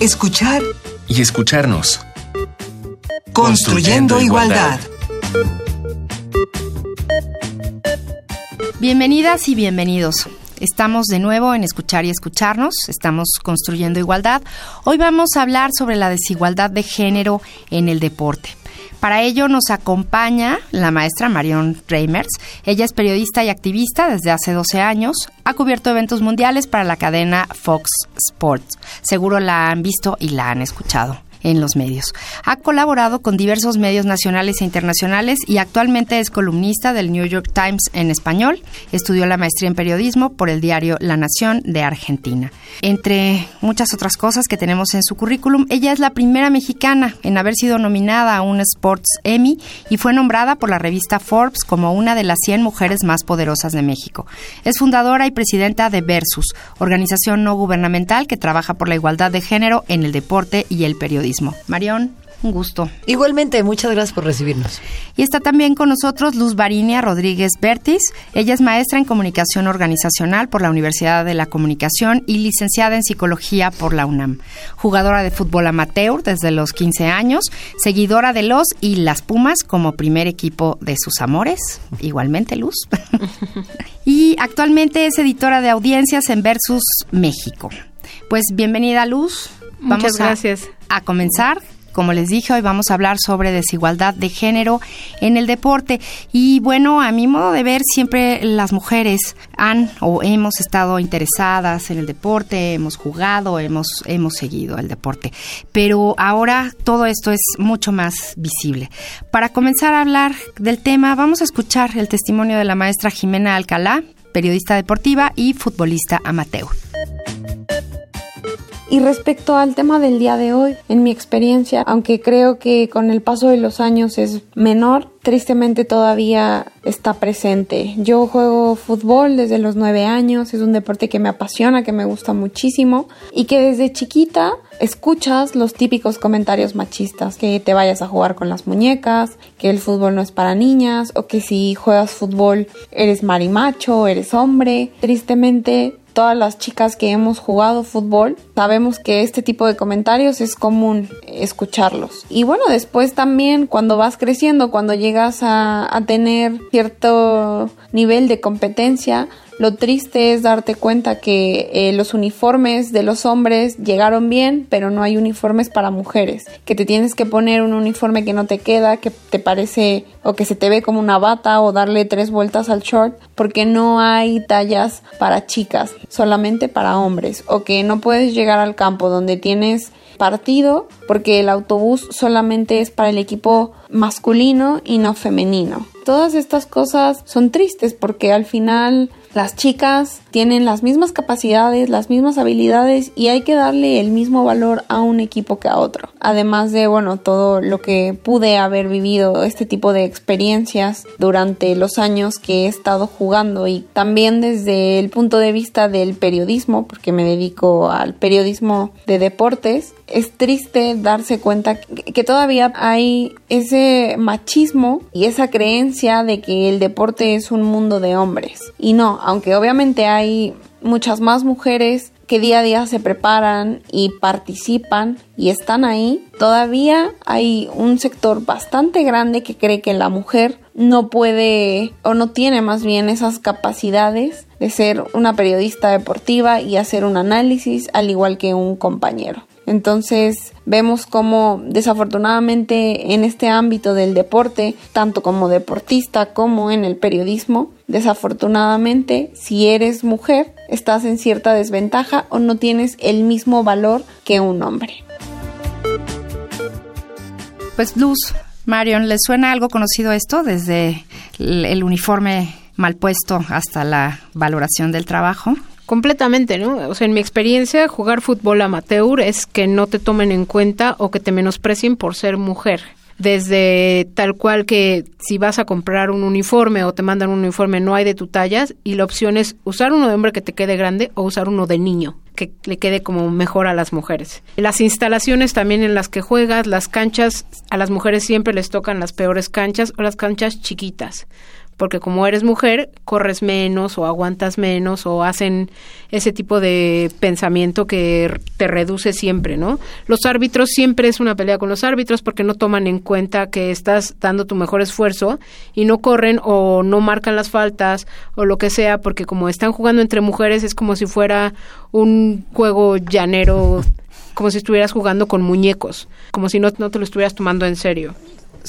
escuchar y escucharnos. Construyendo, igualdad. Bienvenidas y bienvenidos. Estamos de nuevo en Escuchar y Escucharnos, estamos construyendo igualdad. Hoy vamos a hablar sobre la desigualdad de género en el deporte. Para ello nos acompaña la maestra Marion Reimers. Ella es periodista y activista desde hace 12 años. Ha cubierto eventos mundiales para la cadena Fox Sports. Seguro la han visto y la han escuchado en los medios. Ha colaborado con diversos medios nacionales e internacionales y actualmente es columnista del New York Times en español. Estudió la maestría en periodismo por el diario La Nación de Argentina. Entre muchas otras cosas que tenemos en su currículum, ella es la primera mexicana en haber sido nominada a un Sports Emmy y fue nombrada por la revista Forbes como una de las 100 mujeres más poderosas de México. Es fundadora y presidenta de Versus, organización no gubernamental que trabaja por la igualdad de género en el deporte y el periodismo. Marión, un gusto. Igualmente, muchas gracias por recibirnos. Y está también con nosotros Luz Barinia Rodríguez Bertis. Ella es maestra en comunicación organizacional por la Universidad de la Comunicación y licenciada en psicología por la UNAM. Jugadora de fútbol amateur desde los 15 años, seguidora de los y las Pumas como primer equipo de sus amores. Igualmente, Luz. y actualmente es editora de audiencias en Versus México. Pues bienvenida, Luz. Muchas gracias. A, comenzar como les dije, hoy vamos a hablar sobre desigualdad de género en el deporte. Y bueno, a mi modo de ver, siempre las mujeres han o hemos estado interesadas en el deporte, hemos jugado, hemos, hemos seguido el deporte. Pero ahora todo esto es mucho más visible. Para comenzar a hablar del tema, vamos a escuchar el testimonio de la maestra Jimena Alcalá, periodista deportiva y futbolista amateur. Y respecto al tema del día de hoy, en mi experiencia, aunque creo que con el paso de los años es menor, tristemente todavía está presente. Yo juego fútbol desde los nueve años, es un deporte que me apasiona, que me gusta muchísimo y que desde chiquita escuchas los típicos comentarios machistas, que te vayas a jugar con las muñecas, que el fútbol no es para niñas o que si juegas fútbol eres marimacho, eres hombre. Tristemente todas las chicas que hemos jugado fútbol sabemos que este tipo de comentarios es común escucharlos. Y bueno, después también cuando vas creciendo, cuando llegas a, tener cierto nivel de competencia, lo triste es darte cuenta que eh, los uniformes de los hombres llegaron bien, pero no hay uniformes para mujeres. Que te tienes que poner un uniforme que no te queda, que te parece o que se te ve como una bata o darle tres vueltas al short, porque no hay tallas para chicas, solamente para hombres. O que no puedes llegar al campo donde tienes partido porque el autobús solamente es para el equipo masculino y no femenino. Todas estas cosas son tristes porque al final las chicas tienen las mismas capacidades, las mismas habilidades y hay que darle el mismo valor a un equipo que a otro. Además de, bueno, todo lo que pude haber vivido, este tipo de experiencias durante los años que he estado jugando y también desde el punto de vista del periodismo, porque me dedico al periodismo de deportes, es triste darse cuenta que todavía hay ese machismo y esa creencia de que el deporte es un mundo de hombres. Y no, aunque obviamente hay muchas más mujeres que día a día se preparan y participan y están ahí, todavía hay un sector bastante grande que cree que la mujer no puede o no tiene más bien esas capacidades de ser una periodista deportiva y hacer un análisis al igual que un compañero. Entonces vemos como desafortunadamente en este ámbito del deporte, tanto como deportista como en el periodismo, desafortunadamente si eres mujer estás en cierta desventaja o no tienes el mismo valor que un hombre. Pues Luz, Marion, ¿le suena algo conocido esto desde el uniforme mal puesto hasta la valoración del trabajo? Completamente, ¿no? O sea, en mi experiencia, jugar fútbol amateur es que no te tomen en cuenta o que te menosprecien por ser mujer. Desde tal cual que si vas a comprar un uniforme o te mandan un uniforme no hay de tu tallas y la opción es usar uno de hombre que te quede grande o usar uno de niño que le quede como mejor a las mujeres. Las instalaciones también en las que juegas, las canchas, a las mujeres siempre les tocan las peores canchas o las canchas chiquitas porque como eres mujer, corres menos o aguantas menos o hacen ese tipo de pensamiento que te reduce siempre, ¿no? Los árbitros siempre es una pelea con los árbitros porque no toman en cuenta que estás dando tu mejor esfuerzo y no corren o no marcan las faltas o lo que sea, porque como están jugando entre mujeres es como si fuera un juego llanero, como si estuvieras jugando con muñecos, como si no, no te lo estuvieras tomando en serio.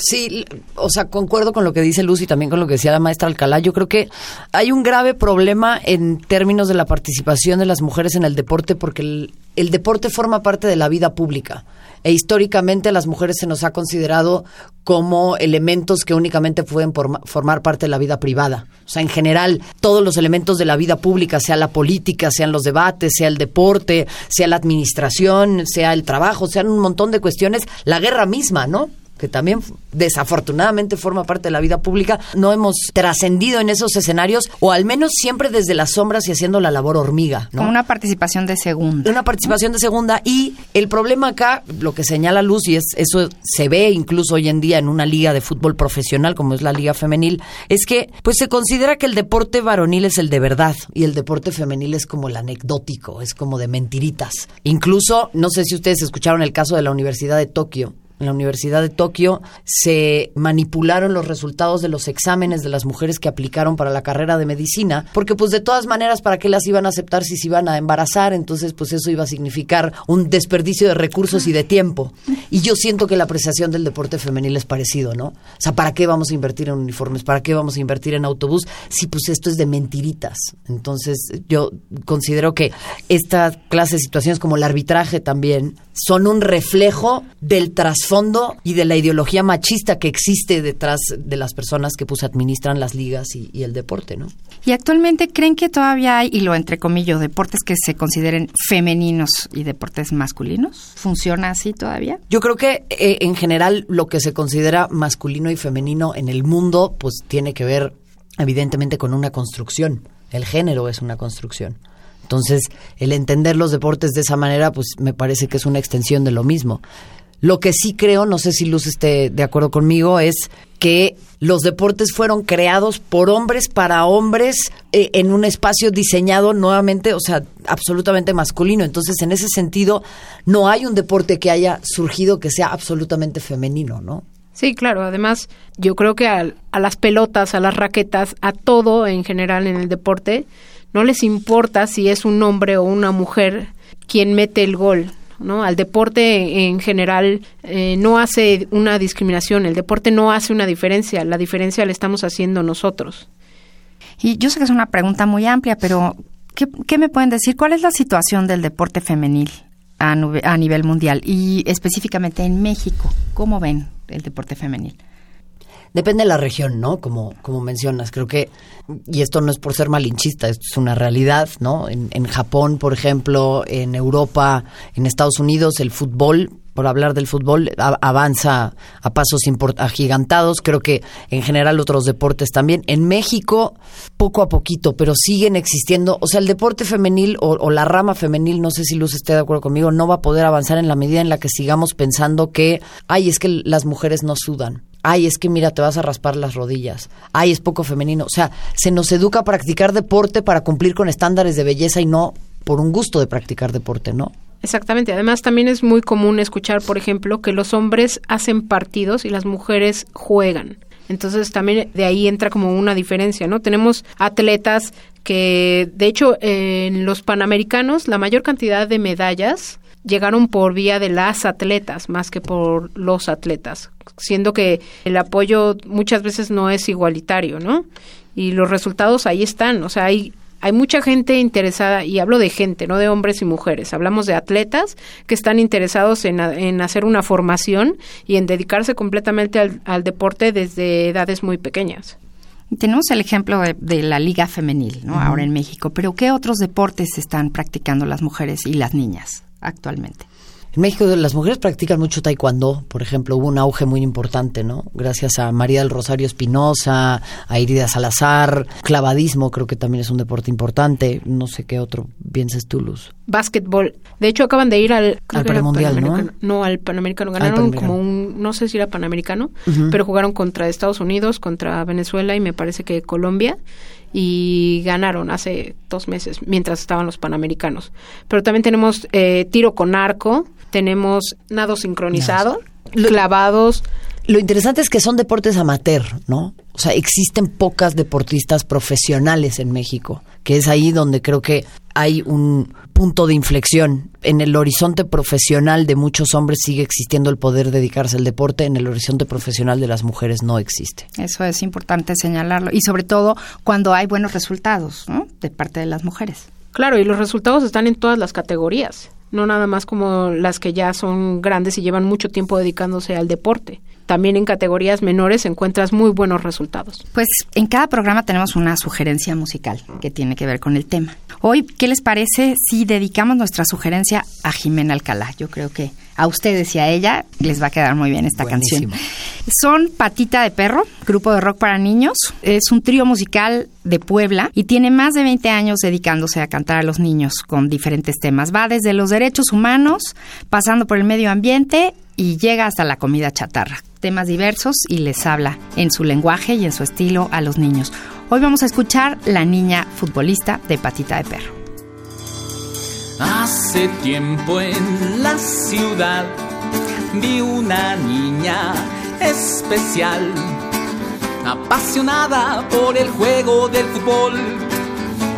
Sí, o sea, concuerdo con lo que dice Luz y también con lo que decía la maestra Alcalá. Yo creo que hay un grave problema en términos de la participación de las mujeres en el deporte porque el, deporte forma parte de la vida pública e históricamente a las mujeres se nos ha considerado como elementos que únicamente pueden formar parte de la vida privada. O sea, en general, todos los elementos de la vida pública, sea la política, sean los debates, sea el deporte, sea la administración, sea el trabajo, sean un montón de cuestiones, la guerra misma, ¿no? Que también desafortunadamente forma parte de la vida pública, no hemos trascendido en esos escenarios, o al menos siempre desde las sombras y haciendo la labor hormiga. Como una participación de segunda. Una participación de segunda. Y el problema acá, lo que señala Luz, y es, eso se ve incluso hoy en día en una liga de fútbol profesional, como es la liga femenil, es que pues se considera que el deporte varonil es el de verdad y el deporte femenil es como el anecdótico, es como de mentiritas. Incluso, no sé si ustedes escucharon el caso de la Universidad de Tokio, en la Universidad de Tokio se manipularon los resultados de los exámenes de las mujeres que aplicaron para la carrera de medicina, porque pues de todas maneras, ¿para qué las iban a aceptar si se iban a embarazar? Entonces, pues eso iba a significar un desperdicio de recursos y de tiempo. Y yo siento que la apreciación del deporte femenil es parecido, ¿no? O sea, ¿para qué vamos a invertir en uniformes? ¿Para qué vamos a invertir en autobús? Si pues esto es de mentiritas. Entonces, yo considero que esta clase de situaciones como el arbitraje también son un reflejo del trasfondo y de la ideología machista que existe detrás de las personas que pues administran las ligas y, el deporte, ¿no? Y actualmente creen que todavía hay, y lo entrecomillo, deportes que se consideren femeninos y deportes masculinos. ¿Funciona así todavía? Yo creo que eh, en general lo que se considera masculino y femenino en el mundo pues tiene que ver evidentemente con una construcción. El género es una construcción. Entonces, el entender los deportes de esa manera, pues me parece que es una extensión de lo mismo. Lo que sí creo, no sé si Luz esté de acuerdo conmigo, es que los deportes fueron creados por hombres para hombres eh, en un espacio diseñado nuevamente, o sea, absolutamente masculino. Entonces, en ese sentido, no hay un deporte que haya surgido que sea absolutamente femenino, ¿no? Sí, claro. Además, yo creo que a las pelotas, a las raquetas, a todo en general en el deporte, no les importa si es un hombre o una mujer quien mete el gol. ¿no? Al deporte en general eh, no hace una discriminación, el deporte no hace una diferencia, la diferencia la estamos haciendo nosotros. Y yo sé que es una pregunta muy amplia, pero ¿qué, me pueden decir? ¿Cuál es la situación del deporte femenil a nivel mundial y específicamente en México? ¿Cómo ven el deporte femenil? Depende de la región, ¿no? Como, como mencionas, creo que, y esto no es por ser malinchista, esto es una realidad, ¿no? En, en Japón, por ejemplo, en Europa, en Estados Unidos, el fútbol por hablar del fútbol, avanza a pasos agigantados. Creo que en general otros deportes también. En México, poco a poquito, pero siguen existiendo. O sea, el deporte femenil o, o, la rama femenil, no sé si Luz esté de acuerdo conmigo, no va a poder avanzar en la medida en la que sigamos pensando que, ay, es que las mujeres no sudan ay, es que mira, te vas a raspar las rodillas, ay, es poco femenino. O sea, se nos educa a practicar deporte para cumplir con estándares de belleza y no por un gusto de practicar deporte, ¿no? Exactamente. Además, también es muy común escuchar, por ejemplo, que los hombres hacen partidos y las mujeres juegan. Entonces también de ahí entra como una diferencia, ¿no? Tenemos atletas que, de hecho, en los Panamericanos, la mayor cantidad de medallas llegaron por vía de las atletas más que por los atletas, siendo que el apoyo muchas veces no es igualitario, ¿no? Y los resultados ahí están, o sea, hay hay mucha gente interesada, y hablo de gente, no de hombres y mujeres, hablamos de atletas que están interesados en, en hacer una formación y en dedicarse completamente al, deporte desde edades muy pequeñas. Tenemos el ejemplo de, la liga femenil, ¿no? Ahora en México, pero ¿qué otros deportes están practicando las mujeres y las niñas? actualmente? En México las mujeres practican mucho taekwondo, por ejemplo, hubo un auge muy importante, ¿no? Gracias a María del Rosario Espinosa, a Irida Salazar, clavadismo creo que también es un deporte importante, no sé qué otro pienses tú, Luz. básquetbol. De hecho, acaban de ir al, al Panamericano, ¿no? No, al Panamericano. Ganaron como un, no sé si era Panamericano, pero jugaron contra Estados Unidos, contra Venezuela y me parece que Colombia y ganaron hace dos meses mientras estaban los Panamericanos. Pero también tenemos eh, tiro con arco, tenemos nado sincronizado, clavados. Lo interesante es que son deportes amateur, ¿no? O sea, existen pocas deportistas profesionales en México, que es ahí donde creo que hay un punto de inflexión. En el horizonte profesional de muchos hombres sigue existiendo el poder dedicarse al deporte, en el horizonte profesional de las mujeres no existe. Eso es importante señalarlo y sobre todo cuando hay buenos resultados ¿no? de parte de las mujeres. Claro, y los resultados están en todas las categorías, no nada más como las que ya son grandes y llevan mucho tiempo dedicándose al deporte también en categorías menores encuentras muy buenos resultados. Pues en cada programa tenemos una sugerencia musical que tiene que ver con el tema. Hoy, ¿qué les parece si dedicamos nuestra sugerencia a Jimena Alcalá? Yo creo que a ustedes y a ella les va a quedar muy bien esta canción. Son Patita de Perro, grupo de rock para niños. Es un trío musical de Puebla y tiene más de 20 años dedicándose a cantar a los niños con diferentes temas. Va desde los derechos humanos, pasando por el medio ambiente y llega hasta la comida chatarra. Temas diversos y les habla en su lenguaje y en su estilo a los niños. Hoy vamos a escuchar La niña futbolista de Patita de Perro. Hace tiempo en la ciudad vi una niña especial, apasionada por el juego del fútbol,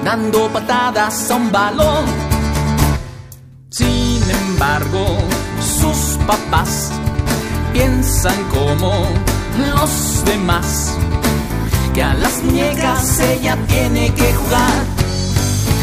dando patadas a un balón. Sin embargo, sus papás piensan como los demás, que a las muñecas ella tiene que jugar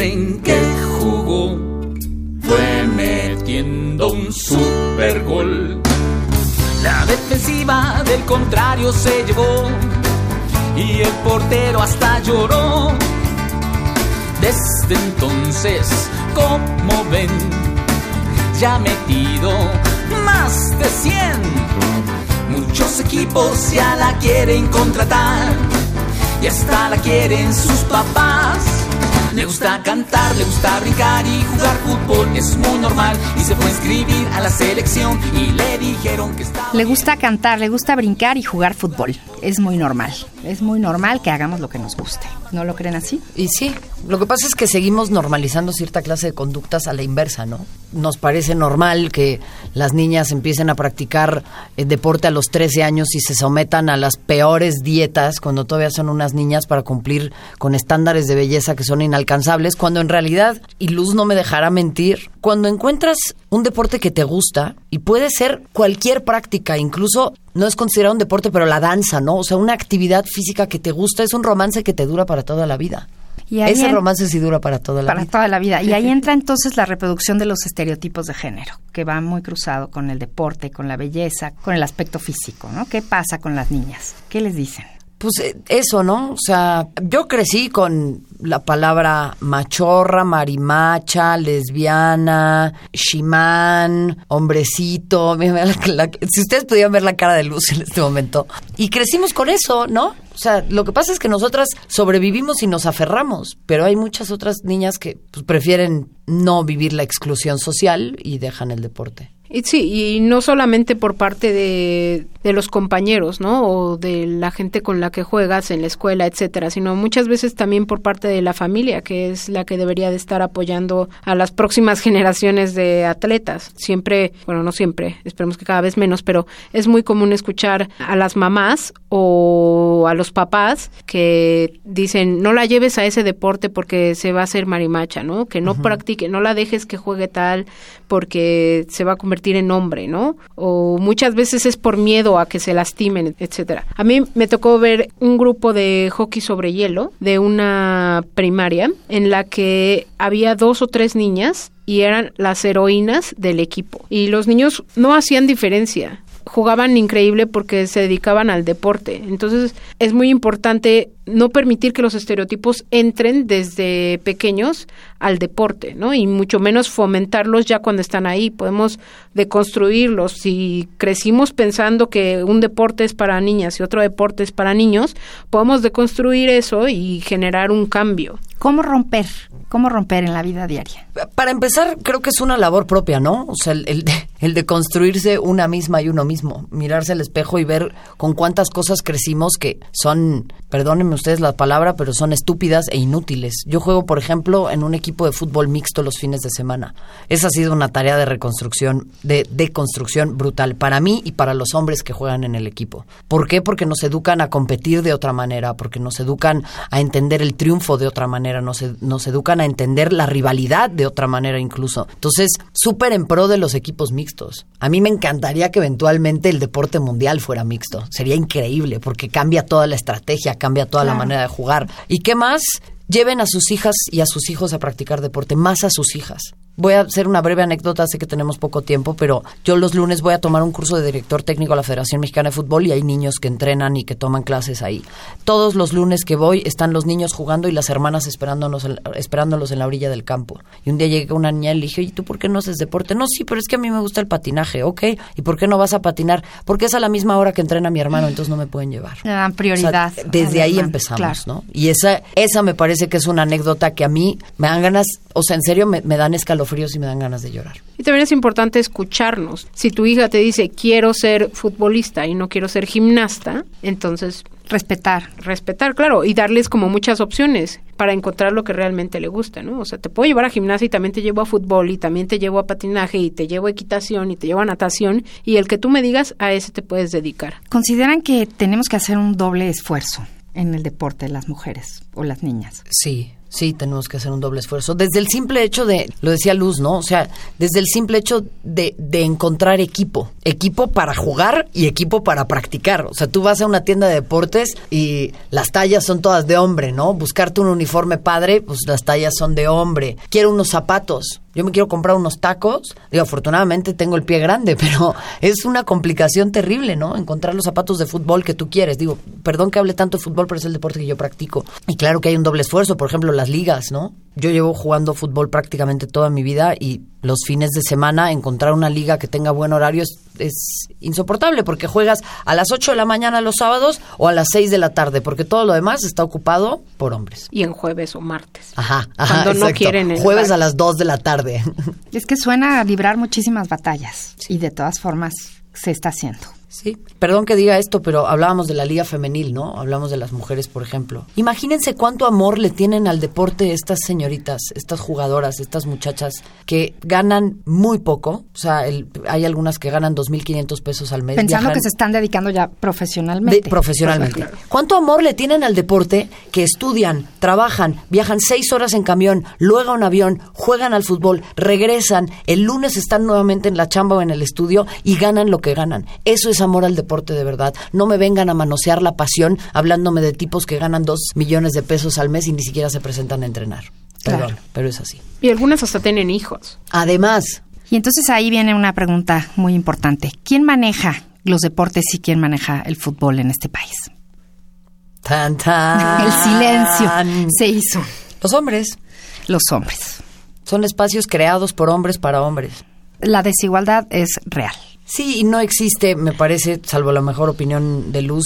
En que jugó fue metiendo un super gol. La defensiva del contrario se llevó y el portero hasta lloró. Desde entonces, como ven, ya ha metido más de 100. Muchos equipos ya la quieren contratar y hasta la quieren sus papás. Le gusta cantar, le gusta brincar y jugar fútbol, es muy normal. Y se fue a inscribir a la selección y le dijeron que estaba. Le gusta cantar, le gusta brincar y jugar fútbol, es muy normal. Es muy normal que hagamos lo que nos guste. ¿No lo creen así? Y sí, lo que pasa es que seguimos normalizando cierta clase de conductas a la inversa, ¿no? Nos parece normal que las niñas empiecen a practicar eh, deporte a los 13 años y se sometan a las peores dietas cuando todavía son unas niñas para cumplir con estándares de belleza que son inalcanzables, cuando en realidad, y Luz no me dejará mentir, cuando encuentras un deporte que te gusta, y puede ser cualquier práctica, incluso no es considerado un deporte, pero la danza, ¿no? O sea, una actividad física que te gusta es un romance que te dura para toda la vida. Y Ese romance sí dura para toda la vida. Para toda la vida. Y ahí entra entonces la reproducción de los estereotipos de género, que va muy cruzado con el deporte, con la belleza, con el aspecto físico, ¿no? ¿Qué pasa con las niñas? ¿Qué les dicen? Pues eh, eso, ¿no? O sea, yo crecí con la palabra machorra, marimacha, lesbiana, shimán, hombrecito. si ustedes pudieran ver la cara de Luz en este momento. Y crecimos con eso, ¿no? O sea, lo que pasa es que nosotras sobrevivimos y nos aferramos, pero hay muchas otras niñas que pues, prefieren no vivir la exclusión social y dejan el deporte. Y sí, y no solamente por parte de, de, los compañeros, ¿no? O de la gente con la que juegas en la escuela, etcétera, sino muchas veces también por parte de la familia, que es la que debería de estar apoyando a las próximas generaciones de atletas. Siempre, bueno, no siempre, esperemos que cada vez menos, pero es muy común escuchar a las mamás o a los papás que dicen, no la lleves a ese deporte porque se va a hacer marimacha, ¿no? Que no practique, no la dejes que juegue tal porque se va a convertir en hombre, ¿no? O muchas veces es por miedo a que se lastimen, etcétera. A mí me tocó ver un grupo de hockey sobre hielo de una primaria en la que había dos o tres niñas y eran las heroínas del equipo. Y los niños no hacían diferencia jugaban increíble porque se dedicaban al deporte. Entonces es muy importante no permitir que los estereotipos entren desde pequeños al deporte, ¿no? Y mucho menos fomentarlos ya cuando están ahí. Podemos deconstruirlos. Si crecimos pensando que un deporte es para niñas y otro deporte es para niños, podemos deconstruir eso y generar un cambio. ¿Cómo romper? ¿Cómo romper en la vida diaria? Para empezar, creo que es una labor propia, ¿no? O sea, el, de, el de construirse una misma y uno mismo. Mirarse al espejo y ver con cuántas cosas crecimos que son, perdónenme ustedes la palabra, pero son estúpidas e inútiles. Yo juego, por ejemplo, en un equipo de fútbol mixto los fines de semana. Esa ha sido una tarea de reconstrucción, de deconstrucción brutal para mí y para los hombres que juegan en el equipo. ¿Por qué? Porque nos educan a competir de otra manera, porque nos educan a entender el triunfo de otra manera, nos, nos educan a entender la rivalidad de otra manera incluso. Entonces, súper en pro de los equipos mixtos. A mí me encantaría que eventualmente el deporte mundial fuera mixto. Sería increíble porque cambia toda la estrategia, cambia toda la manera de jugar. ¿Y qué más? Lleven a sus hijas y a sus hijos a practicar deporte, más a sus hijas. Voy a hacer una breve anécdota, sé que tenemos poco tiempo, pero yo los lunes voy a tomar un curso de director técnico a la Federación Mexicana de Fútbol y hay niños que entrenan y que toman clases ahí. Todos los lunes que voy están los niños jugando y las hermanas esperándonos, esperándolos en la orilla del campo. Y un día llegué una niña y le dije, ¿y tú por qué no haces deporte? No, sí, pero es que a mí me gusta el patinaje, ¿ok? ¿Y por qué no vas a patinar? Porque es a la misma hora que entrena mi hermano, entonces no me pueden llevar. Le dan prioridad. desde ahí empezamos, ¿no? Y esa, esa me parece que es una anécdota que a mí me dan ganas, o sea, en serio me, me dan escalofríos y me dan ganas de llorar. Y también es importante escucharnos. Si tu hija te dice quiero ser futbolista y no quiero ser gimnasta, entonces respetar. Respetar, claro, y darles como muchas opciones para encontrar lo que realmente le gusta, ¿no? O sea, te puedo llevar a gimnasia y también te llevo a fútbol y también te llevo a patinaje y te llevo a equitación y te llevo a natación y el que tú me digas a ese te puedes dedicar. ¿Consideran que tenemos que hacer un doble esfuerzo en el deporte de las mujeres o las niñas? Sí, Sí, tenemos que hacer un doble esfuerzo. Desde el simple hecho de, lo decía Luz, ¿no? O sea, desde el simple hecho de, de, encontrar equipo. Equipo para jugar y equipo para practicar. O sea, tú vas a una tienda de deportes y las tallas son todas de hombre, ¿no? Buscarte un uniforme padre, pues las tallas son de hombre. Quiero unos zapatos. Yo me quiero comprar unos tacos. Digo, afortunadamente tengo el pie grande, pero es una complicación terrible, ¿no? Encontrar los zapatos de fútbol que tú quieres. Digo, perdón que hable tanto de fútbol, pero es el deporte que yo practico. Y claro que hay un doble esfuerzo. Por ejemplo, las ligas, ¿no? Yo llevo jugando fútbol prácticamente toda mi vida y los fines de semana encontrar una liga que tenga buen horario es, es, insoportable porque juegas a las 8 de la mañana los sábados o a las 6 de la tarde porque todo lo demás está ocupado por hombres. Y en jueves o martes. Ajá, ajá. Cuando no quieren el Jueves a las 2 de la tarde. Es que suena a librar muchísimas batallas y de todas formas se está haciendo. Sí, perdón que diga esto, pero hablábamos de la liga femenil, ¿no? Hablamos de las mujeres, por ejemplo. Imagínense cuánto amor le tienen al deporte estas señoritas, estas jugadoras, estas muchachas que ganan muy poco. O sea, el, hay algunas que ganan 2.500 pesos al mes. Pensando que se están dedicando ya profesionalmente. De, profesionalmente. Claro. ¿Cuánto amor le tienen al deporte que estudian, trabajan, viajan seis horas en camión, luego en avión, juegan al fútbol, regresan, el lunes están nuevamente en la chamba o en el estudio y ganan lo que ganan? Eso es amor al deporte de verdad. No me vengan a manosear la pasión hablándome de tipos que ganan dos millones de pesos al mes y ni siquiera se presentan a entrenar. Perdón, claro. pero es así. Y algunas hasta tienen hijos. Además. Y entonces ahí viene una pregunta muy importante. ¿Quién maneja los deportes y quién maneja el fútbol en este país? Tan, tan. El silencio se hizo. Los hombres. Los hombres. Son espacios creados por hombres para hombres. La desigualdad es real. Sí, y no existe, me parece, salvo la mejor opinión de Luz,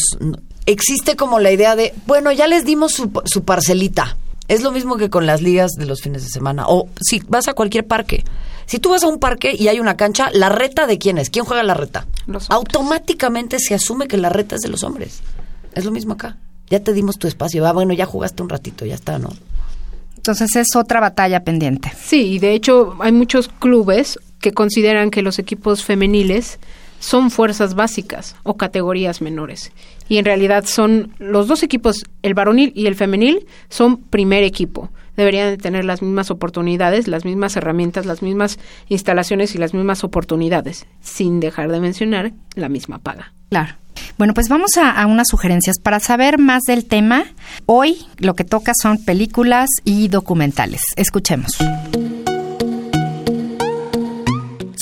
existe como la idea de, bueno, ya les dimos su, su, parcelita. Es lo mismo que con las ligas de los fines de semana. O si vas a cualquier parque. Si tú vas a un parque y hay una cancha, ¿la reta de quién es? ¿Quién juega la reta? Automáticamente se asume que la reta es de los hombres. Es lo mismo acá. Ya te dimos tu espacio. Ah, bueno, ya jugaste un ratito, ya está, ¿no? Entonces es otra batalla pendiente. Sí, y de hecho hay muchos clubes que consideran que los equipos femeniles son fuerzas básicas o categorías menores. Y en realidad son los dos equipos, el varonil y el femenil, son primer equipo. deberían de tener las mismas oportunidades, las mismas herramientas, las mismas instalaciones y las mismas oportunidades, sin dejar de mencionar la misma paga. Claro. Bueno, pues vamos a, a, unas sugerencias. Para saber más del tema, hoy lo que toca son películas y documentales. Escuchemos.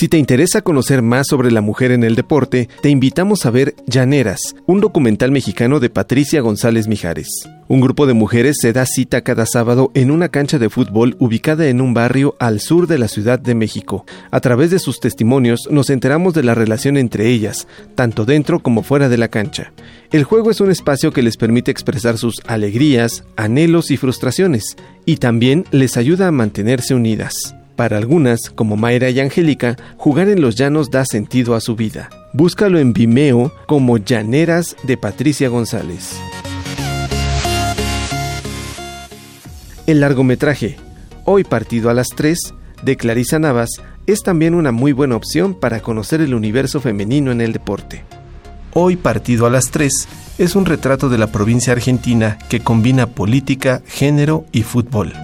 Si te interesa conocer más sobre la mujer en el deporte, te invitamos a ver Llaneras, un documental mexicano de Patricia González Mijares. Un grupo de mujeres se da cita cada sábado en una cancha de fútbol ubicada en un barrio al sur de la Ciudad de México. A través de sus testimonios nos enteramos de la relación entre ellas, tanto dentro como fuera de la cancha. El juego es un espacio que les permite expresar sus alegrías, anhelos y frustraciones, y también les ayuda a mantenerse unidas. Para algunas, como Mayra y Angélica, jugar en los llanos da sentido a su vida. Búscalo en Vimeo como Llaneras de Patricia González. El largometraje, Hoy partido a las 3, de Clarisa Navas, es también una muy buena opción para conocer el universo femenino en el deporte. Hoy partido a las 3 es un retrato de la provincia argentina que combina política, género y fútbol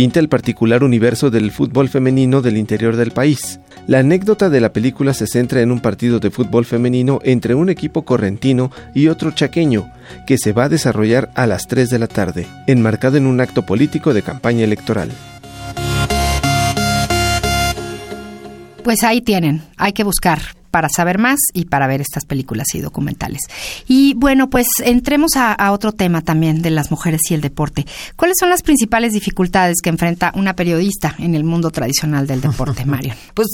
pinta el particular universo del fútbol femenino del interior del país. La anécdota de la película se centra en un partido de fútbol femenino entre un equipo correntino y otro chaqueño, que se va a desarrollar a las 3 de la tarde, enmarcado en un acto político de campaña electoral. Pues ahí tienen, hay que buscar para saber más y para ver estas películas y documentales. Y bueno, pues entremos a, otro tema también de las mujeres y el deporte. ¿Cuáles son las principales dificultades que enfrenta una periodista en el mundo tradicional del deporte, Mario? Pues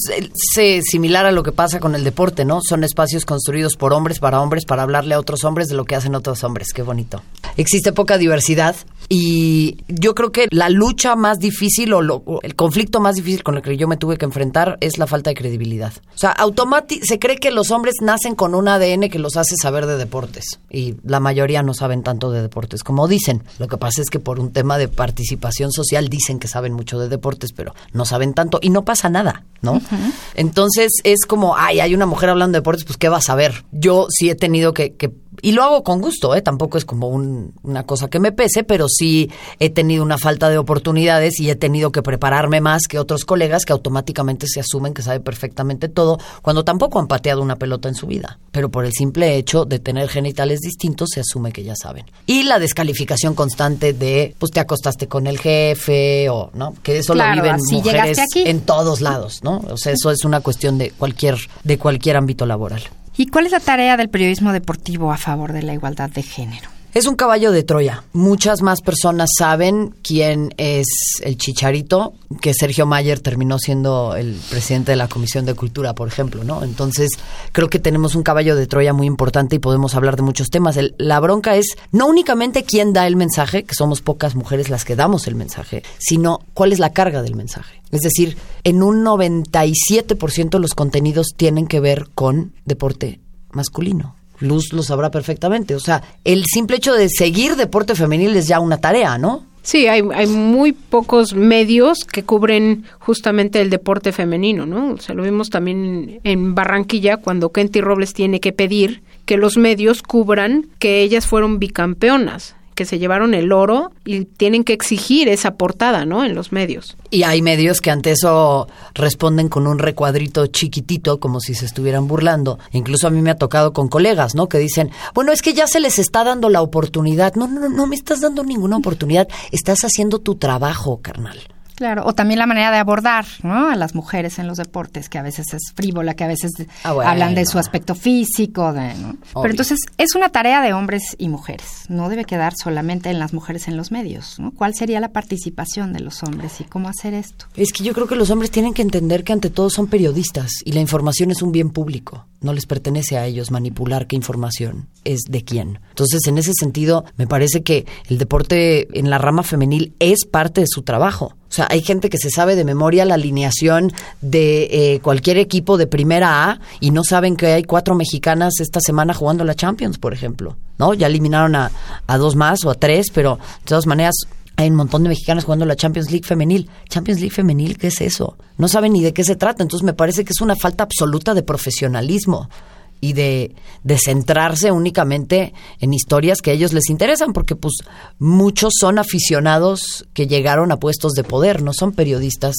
es similar a lo que pasa con el deporte, ¿no? Son espacios construidos por hombres, para hombres, para hablarle a otros hombres de lo que hacen otros hombres. Qué bonito. Existe poca diversidad y yo creo que la lucha más difícil o, lo, o el conflicto más difícil con el que yo me tuve que enfrentar es la falta de credibilidad. O sea, automáticamente se cree que los hombres nacen con un ADN que los hace saber de deportes y la mayoría no saben tanto de deportes como dicen. Lo que pasa es que por un tema de participación social dicen que saben mucho de deportes, pero no saben tanto y no pasa nada, ¿no? Uh -huh. Entonces es como, ay, hay una mujer hablando de deportes, pues ¿qué va a saber? Yo sí he tenido que, que y lo hago con gusto, ¿eh? tampoco es como un, una cosa que me pese, pero sí he tenido una falta de oportunidades y he tenido que prepararme más que otros colegas que automáticamente se asumen que saben perfectamente todo, cuando tampoco han pateado una pelota en su vida. Pero por el simple hecho de tener genitales distintos se asume que ya saben. Y la descalificación constante de, pues te acostaste con el jefe o, ¿no? Que eso claro, lo viven mujeres en todos lados, ¿no? O sea, eso es una cuestión de cualquier, de cualquier ámbito laboral. ¿Y cuál es la tarea del periodismo deportivo a favor de la igualdad de género? Es un caballo de Troya. Muchas más personas saben quién es el chicharito, que Sergio Mayer terminó siendo el presidente de la Comisión de Cultura, por ejemplo, ¿no? Entonces, creo que tenemos un caballo de Troya muy importante y podemos hablar de muchos temas. La bronca es no únicamente quién da el mensaje, que somos pocas mujeres las que damos el mensaje, sino cuál es la carga del mensaje. Es decir, en un 97% los contenidos tienen que ver con deporte masculino. Luz lo sabrá perfectamente. O sea, el simple hecho de seguir deporte femenil es ya una tarea, ¿no? Sí, hay, hay muy pocos medios que cubren justamente el deporte femenino, ¿no? O sea, lo vimos también en Barranquilla cuando Kenty Robles tiene que pedir que los medios cubran que ellas fueron bicampeonas que se llevaron el oro y tienen que exigir esa portada, ¿no? En los medios. Y hay medios que ante eso responden con un recuadrito chiquitito, como si se estuvieran burlando. Incluso a mí me ha tocado con colegas, ¿no? Que dicen, bueno, es que ya se les está dando la oportunidad. No, no, no me estás dando ninguna oportunidad. Estás haciendo tu trabajo, carnal. Claro, o también la manera de abordar ¿no? a las mujeres en los deportes, que a veces es frívola, que a veces ah, bueno. hablan de su aspecto físico. De, ¿no? Pero entonces es una tarea de hombres y mujeres, no debe quedar solamente en las mujeres en los medios. ¿no? ¿Cuál sería la participación de los hombres y cómo hacer esto? Es que yo creo que los hombres tienen que entender que ante todo son periodistas y la información es un bien público. No les pertenece a ellos manipular qué información es de quién. Entonces, en ese sentido, me parece que el deporte en la rama femenil es parte de su trabajo. O sea, hay gente que se sabe de memoria la alineación de eh, cualquier equipo de primera A y no saben que hay cuatro mexicanas esta semana jugando la Champions, por ejemplo. ¿No? Ya eliminaron a, a dos más o a tres, pero de todas maneras hay un montón de mexicanas jugando la Champions League femenil. Champions League femenil, ¿qué es eso? No saben ni de qué se trata. Entonces me parece que es una falta absoluta de profesionalismo. y de, centrarse únicamente en historias que a ellos les interesan, porque pues muchos son aficionados que llegaron a puestos de poder, no son periodistas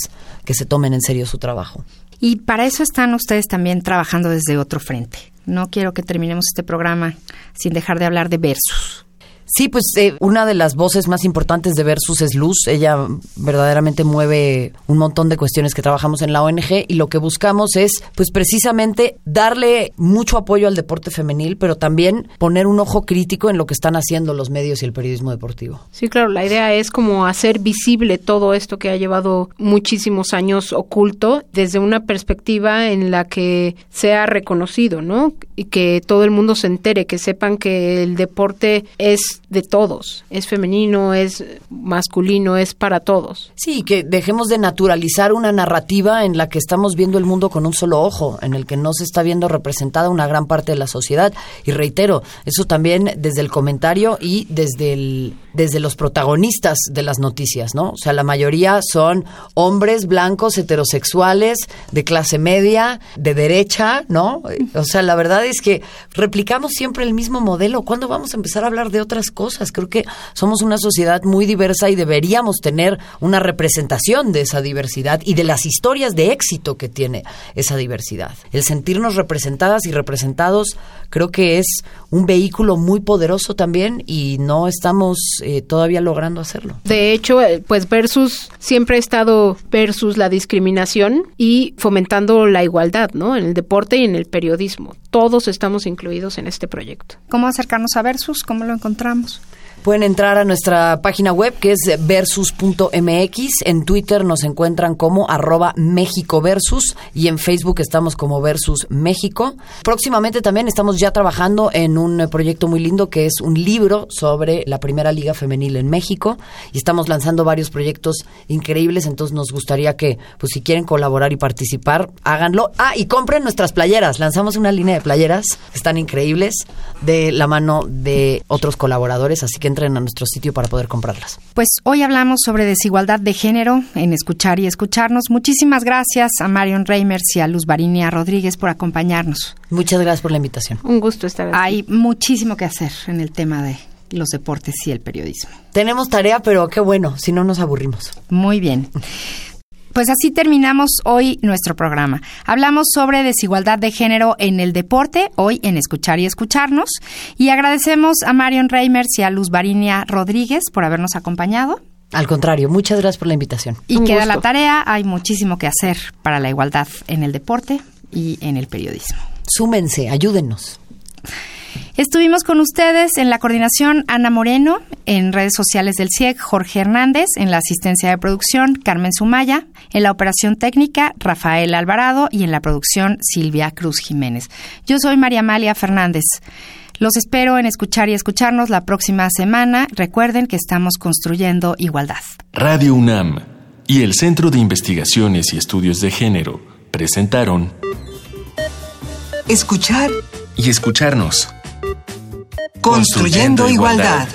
que se tomen en serio su trabajo. Y para eso están ustedes también trabajando desde otro frente. No quiero que terminemos este programa sin dejar de hablar de Versus. Sí, pues eh, una de las voces más importantes de Versus es Luz. Ella verdaderamente mueve un montón de cuestiones que trabajamos en la ONG y lo que buscamos es, pues precisamente, darle mucho apoyo al deporte femenil, pero también poner un ojo crítico en lo que están haciendo los medios y el periodismo deportivo. Sí, claro, la idea es como hacer visible todo esto que ha llevado muchísimos años oculto desde una perspectiva en la que sea reconocido, ¿no? Y que todo el mundo se entere, que sepan que el deporte es de todos, es femenino, es masculino, es para todos. Sí, que dejemos de naturalizar una narrativa en la que estamos viendo el mundo con un solo ojo, en el que no se está viendo representada una gran parte de la sociedad. Y reitero, eso también desde el comentario y desde el desde los protagonistas de las noticias, ¿no? O sea, la mayoría son hombres blancos, heterosexuales, de clase media, de derecha, ¿no? O sea, la verdad es que replicamos siempre el mismo modelo. ¿Cuándo vamos a empezar a hablar de otras cosas? Creo que somos una sociedad muy diversa y deberíamos tener una representación de esa diversidad y de las historias de éxito que tiene esa diversidad. El sentirnos representadas y representados creo que es un vehículo muy poderoso también y no estamos eh, todavía logrando hacerlo. De hecho, eh, pues versus siempre ha estado versus la discriminación y fomentando la igualdad, ¿no? En el deporte y en el periodismo. Todos estamos incluidos en este proyecto. ¿Cómo acercarnos a versus? ¿Cómo lo encontramos? vamos. Pueden entrar a nuestra página web que es versus.mx. En Twitter nos encuentran como arroba México Versus y en Facebook estamos como Versus México. Próximamente también estamos ya trabajando en un proyecto muy lindo que es un libro sobre la primera liga femenil en México y estamos lanzando varios proyectos increíbles. Entonces nos gustaría que, pues si quieren colaborar y participar, háganlo. Ah, y compren nuestras playeras. Lanzamos una línea de playeras que están increíbles de la mano de otros colaboradores. Así que entren a nuestro sitio para poder comprarlas. Pues hoy hablamos sobre desigualdad de género en escuchar y escucharnos. Muchísimas gracias a Marion Reimers y a Luz Barinia Rodríguez por acompañarnos. Muchas gracias por la invitación. Un gusto estar aquí. Hay muchísimo que hacer en el tema de los deportes y el periodismo. Tenemos tarea, pero qué bueno, si no nos aburrimos. Muy bien. Pues así terminamos hoy nuestro programa. Hablamos sobre desigualdad de género en el deporte, hoy en Escuchar y Escucharnos. Y agradecemos a Marion Reimers y a Luz Barinia Rodríguez por habernos acompañado. Al contrario, muchas gracias por la invitación. Y Un queda gusto. la tarea, hay muchísimo que hacer para la igualdad en el deporte y en el periodismo. Súmense, ayúdennos. Estuvimos con ustedes en la coordinación Ana Moreno, en redes sociales del CIEG Jorge Hernández, en la asistencia de producción Carmen Sumaya, en la operación técnica Rafael Alvarado y en la producción Silvia Cruz Jiménez. Yo soy María Amalia Fernández. Los espero en escuchar y escucharnos la próxima semana. Recuerden que estamos construyendo igualdad. Radio UNAM y el Centro de Investigaciones y Estudios de Género presentaron Escuchar y escucharnos. Construyendo Igualdad.